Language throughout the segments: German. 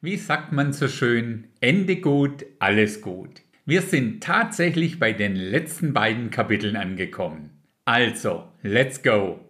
Wie sagt man so schön, Ende gut, alles gut. Wir sind tatsächlich bei den letzten beiden Kapiteln angekommen. Also, let's go!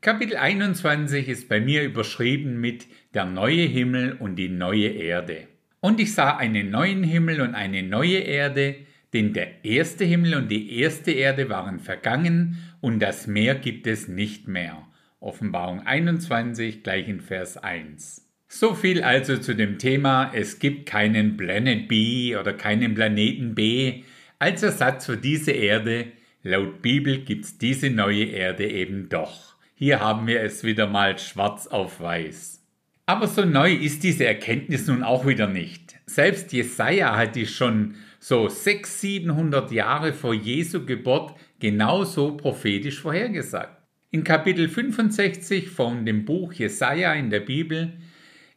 Kapitel 21 ist bei mir überschrieben mit der neue Himmel und die neue Erde. Und ich sah einen neuen Himmel und eine neue Erde, denn der erste Himmel und die erste Erde waren vergangen und das Meer gibt es nicht mehr. Offenbarung 21, gleich in Vers 1. So viel also zu dem Thema, es gibt keinen Planet B oder keinen Planeten B als Ersatz für diese Erde. Laut Bibel gibt's diese neue Erde eben doch. Hier haben wir es wieder mal schwarz auf weiß. Aber so neu ist diese Erkenntnis nun auch wieder nicht. Selbst Jesaja hat die schon so 600, 700 Jahre vor Jesu Geburt genauso prophetisch vorhergesagt. In Kapitel 65 von dem Buch Jesaja in der Bibel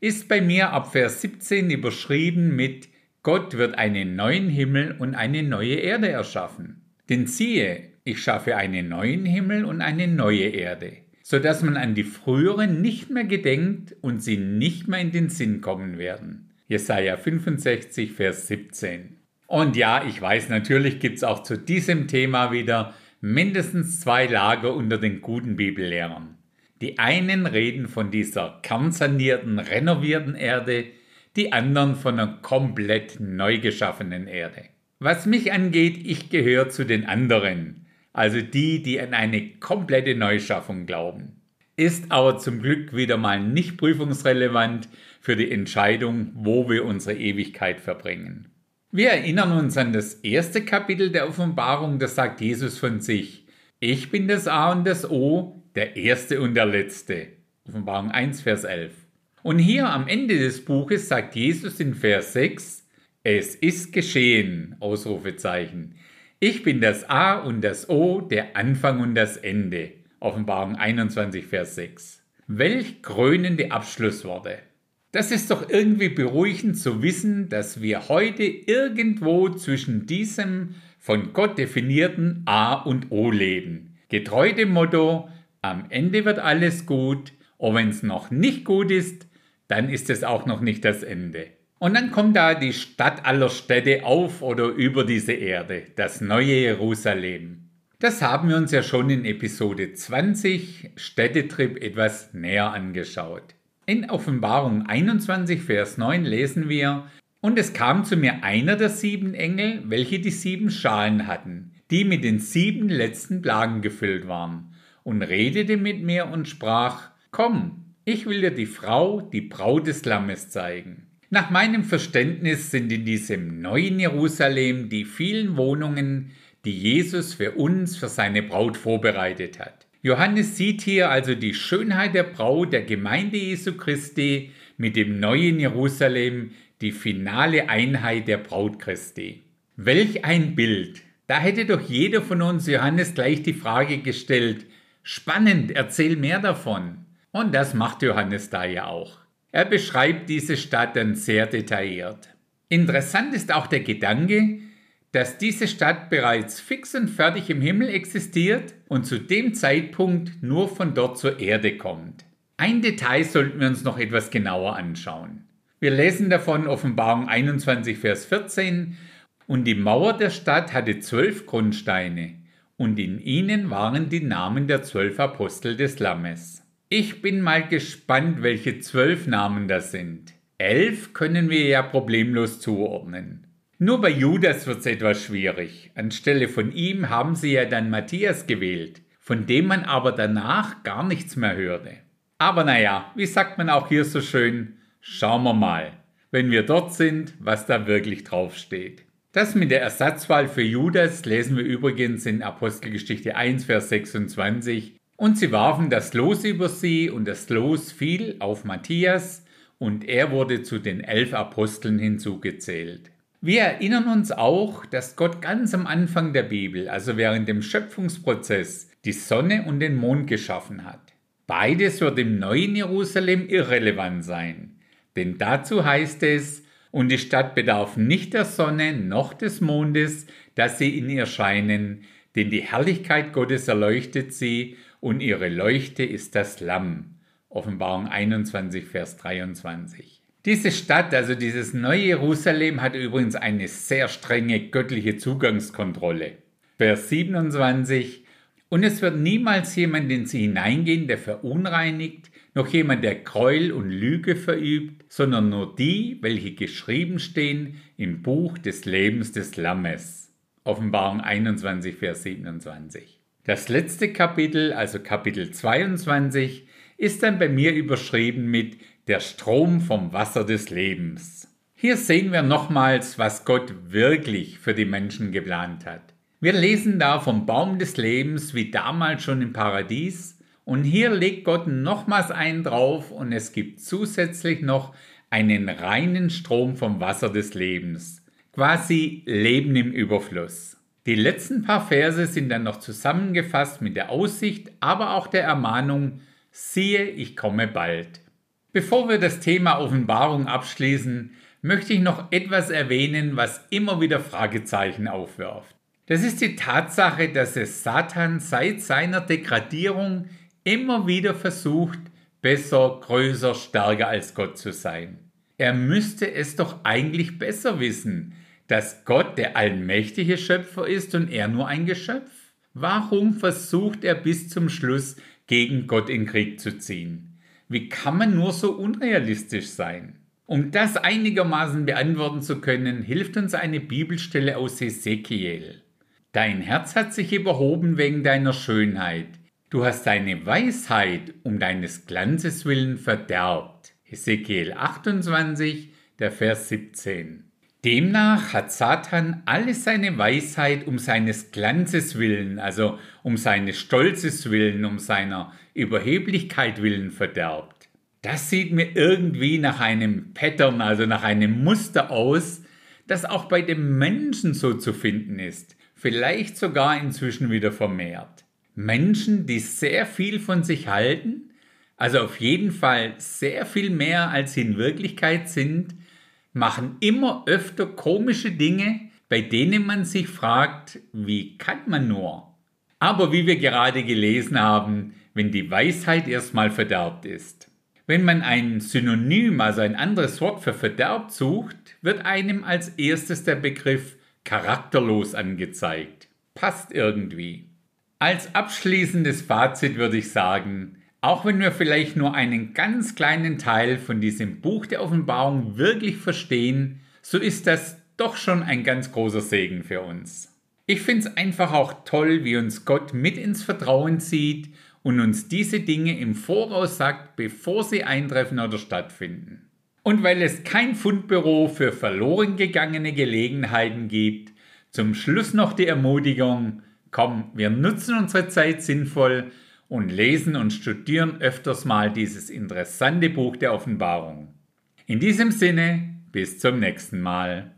ist bei mir ab Vers 17 überschrieben mit Gott wird einen neuen Himmel und eine neue Erde erschaffen. Denn siehe, ich schaffe einen neuen Himmel und eine neue Erde, so dass man an die früheren nicht mehr gedenkt und sie nicht mehr in den Sinn kommen werden. Jesaja 65, Vers 17. Und ja, ich weiß, natürlich gibt es auch zu diesem Thema wieder mindestens zwei Lager unter den guten Bibellehrern. Die einen reden von dieser kernsanierten, renovierten Erde, die anderen von einer komplett neu geschaffenen Erde. Was mich angeht, ich gehöre zu den anderen, also die, die an eine komplette Neuschaffung glauben. Ist aber zum Glück wieder mal nicht prüfungsrelevant für die Entscheidung, wo wir unsere Ewigkeit verbringen. Wir erinnern uns an das erste Kapitel der Offenbarung, da sagt Jesus von sich, ich bin das A und das O, der Erste und der Letzte. Offenbarung 1, Vers 11. Und hier am Ende des Buches sagt Jesus in Vers 6, es ist geschehen, Ausrufezeichen. Ich bin das A und das O, der Anfang und das Ende. Offenbarung 21, Vers 6. Welch krönende Abschlussworte. Das ist doch irgendwie beruhigend zu wissen, dass wir heute irgendwo zwischen diesem von Gott definierten A und O leben. Getreu dem Motto, am Ende wird alles gut, und wenn es noch nicht gut ist, dann ist es auch noch nicht das Ende. Und dann kommt da die Stadt aller Städte auf oder über diese Erde, das neue Jerusalem. Das haben wir uns ja schon in Episode 20 Städtetrip etwas näher angeschaut. In Offenbarung 21, Vers 9 lesen wir, Und es kam zu mir einer der sieben Engel, welche die sieben Schalen hatten, die mit den sieben letzten Plagen gefüllt waren, und redete mit mir und sprach, Komm, ich will dir die Frau, die Braut des Lammes zeigen. Nach meinem Verständnis sind in diesem neuen Jerusalem die vielen Wohnungen, die Jesus für uns, für seine Braut vorbereitet hat. Johannes sieht hier also die Schönheit der Braut der Gemeinde Jesu Christi mit dem neuen Jerusalem, die finale Einheit der Braut Christi. Welch ein Bild! Da hätte doch jeder von uns Johannes gleich die Frage gestellt, spannend, erzähl mehr davon. Und das macht Johannes da ja auch. Er beschreibt diese Stadt dann sehr detailliert. Interessant ist auch der Gedanke, dass diese Stadt bereits fix und fertig im Himmel existiert und zu dem Zeitpunkt nur von dort zur Erde kommt. Ein Detail sollten wir uns noch etwas genauer anschauen. Wir lesen davon Offenbarung 21, Vers 14, und die Mauer der Stadt hatte zwölf Grundsteine, und in ihnen waren die Namen der zwölf Apostel des Lammes. Ich bin mal gespannt, welche zwölf Namen das sind. Elf können wir ja problemlos zuordnen. Nur bei Judas wird es etwas schwierig. Anstelle von ihm haben sie ja dann Matthias gewählt, von dem man aber danach gar nichts mehr hörte. Aber naja, wie sagt man auch hier so schön, schauen wir mal, wenn wir dort sind, was da wirklich draufsteht. Das mit der Ersatzwahl für Judas lesen wir übrigens in Apostelgeschichte 1, Vers 26. Und sie warfen das Los über sie, und das Los fiel auf Matthias, und er wurde zu den elf Aposteln hinzugezählt. Wir erinnern uns auch, dass Gott ganz am Anfang der Bibel, also während dem Schöpfungsprozess, die Sonne und den Mond geschaffen hat. Beides wird im neuen Jerusalem irrelevant sein, denn dazu heißt es, und die Stadt bedarf nicht der Sonne noch des Mondes, dass sie in ihr scheinen, denn die Herrlichkeit Gottes erleuchtet sie, und ihre Leuchte ist das Lamm. Offenbarung 21, Vers 23. Diese Stadt, also dieses neue Jerusalem, hat übrigens eine sehr strenge göttliche Zugangskontrolle. Vers 27. Und es wird niemals jemand in sie hineingehen, der verunreinigt, noch jemand, der Gräuel und Lüge verübt, sondern nur die, welche geschrieben stehen im Buch des Lebens des Lammes. Offenbarung 21, Vers 27. Das letzte Kapitel, also Kapitel 22, ist dann bei mir überschrieben mit der Strom vom Wasser des Lebens. Hier sehen wir nochmals, was Gott wirklich für die Menschen geplant hat. Wir lesen da vom Baum des Lebens wie damals schon im Paradies und hier legt Gott nochmals einen drauf und es gibt zusätzlich noch einen reinen Strom vom Wasser des Lebens. Quasi Leben im Überfluss. Die letzten paar Verse sind dann noch zusammengefasst mit der Aussicht, aber auch der Ermahnung, siehe, ich komme bald. Bevor wir das Thema Offenbarung abschließen, möchte ich noch etwas erwähnen, was immer wieder Fragezeichen aufwirft. Das ist die Tatsache, dass es Satan seit seiner Degradierung immer wieder versucht, besser, größer, stärker als Gott zu sein. Er müsste es doch eigentlich besser wissen, dass Gott der allmächtige Schöpfer ist und er nur ein Geschöpf. Warum versucht er bis zum Schluss gegen Gott in Krieg zu ziehen? Wie kann man nur so unrealistisch sein? Um das einigermaßen beantworten zu können, hilft uns eine Bibelstelle aus Ezekiel. Dein Herz hat sich überhoben wegen deiner Schönheit. Du hast deine Weisheit um deines Glanzes willen verderbt. Ezekiel 28, der Vers 17. Demnach hat Satan alle seine Weisheit um seines Glanzes willen, also um seines Stolzes willen, um seiner Überheblichkeit willen verderbt. Das sieht mir irgendwie nach einem Pattern, also nach einem Muster aus, das auch bei dem Menschen so zu finden ist, vielleicht sogar inzwischen wieder vermehrt. Menschen, die sehr viel von sich halten, also auf jeden Fall sehr viel mehr als sie in Wirklichkeit sind, machen immer öfter komische Dinge, bei denen man sich fragt, wie kann man nur? Aber wie wir gerade gelesen haben, wenn die Weisheit erstmal verderbt ist. Wenn man ein Synonym, also ein anderes Wort für verderbt sucht, wird einem als erstes der Begriff charakterlos angezeigt. Passt irgendwie. Als abschließendes Fazit würde ich sagen, auch wenn wir vielleicht nur einen ganz kleinen Teil von diesem Buch der Offenbarung wirklich verstehen, so ist das doch schon ein ganz großer Segen für uns. Ich finde es einfach auch toll, wie uns Gott mit ins Vertrauen zieht und uns diese Dinge im Voraus sagt, bevor sie eintreffen oder stattfinden. Und weil es kein Fundbüro für verloren gegangene Gelegenheiten gibt, zum Schluss noch die Ermutigung, komm, wir nutzen unsere Zeit sinnvoll und lesen und studieren öfters mal dieses interessante Buch der Offenbarung. In diesem Sinne, bis zum nächsten Mal.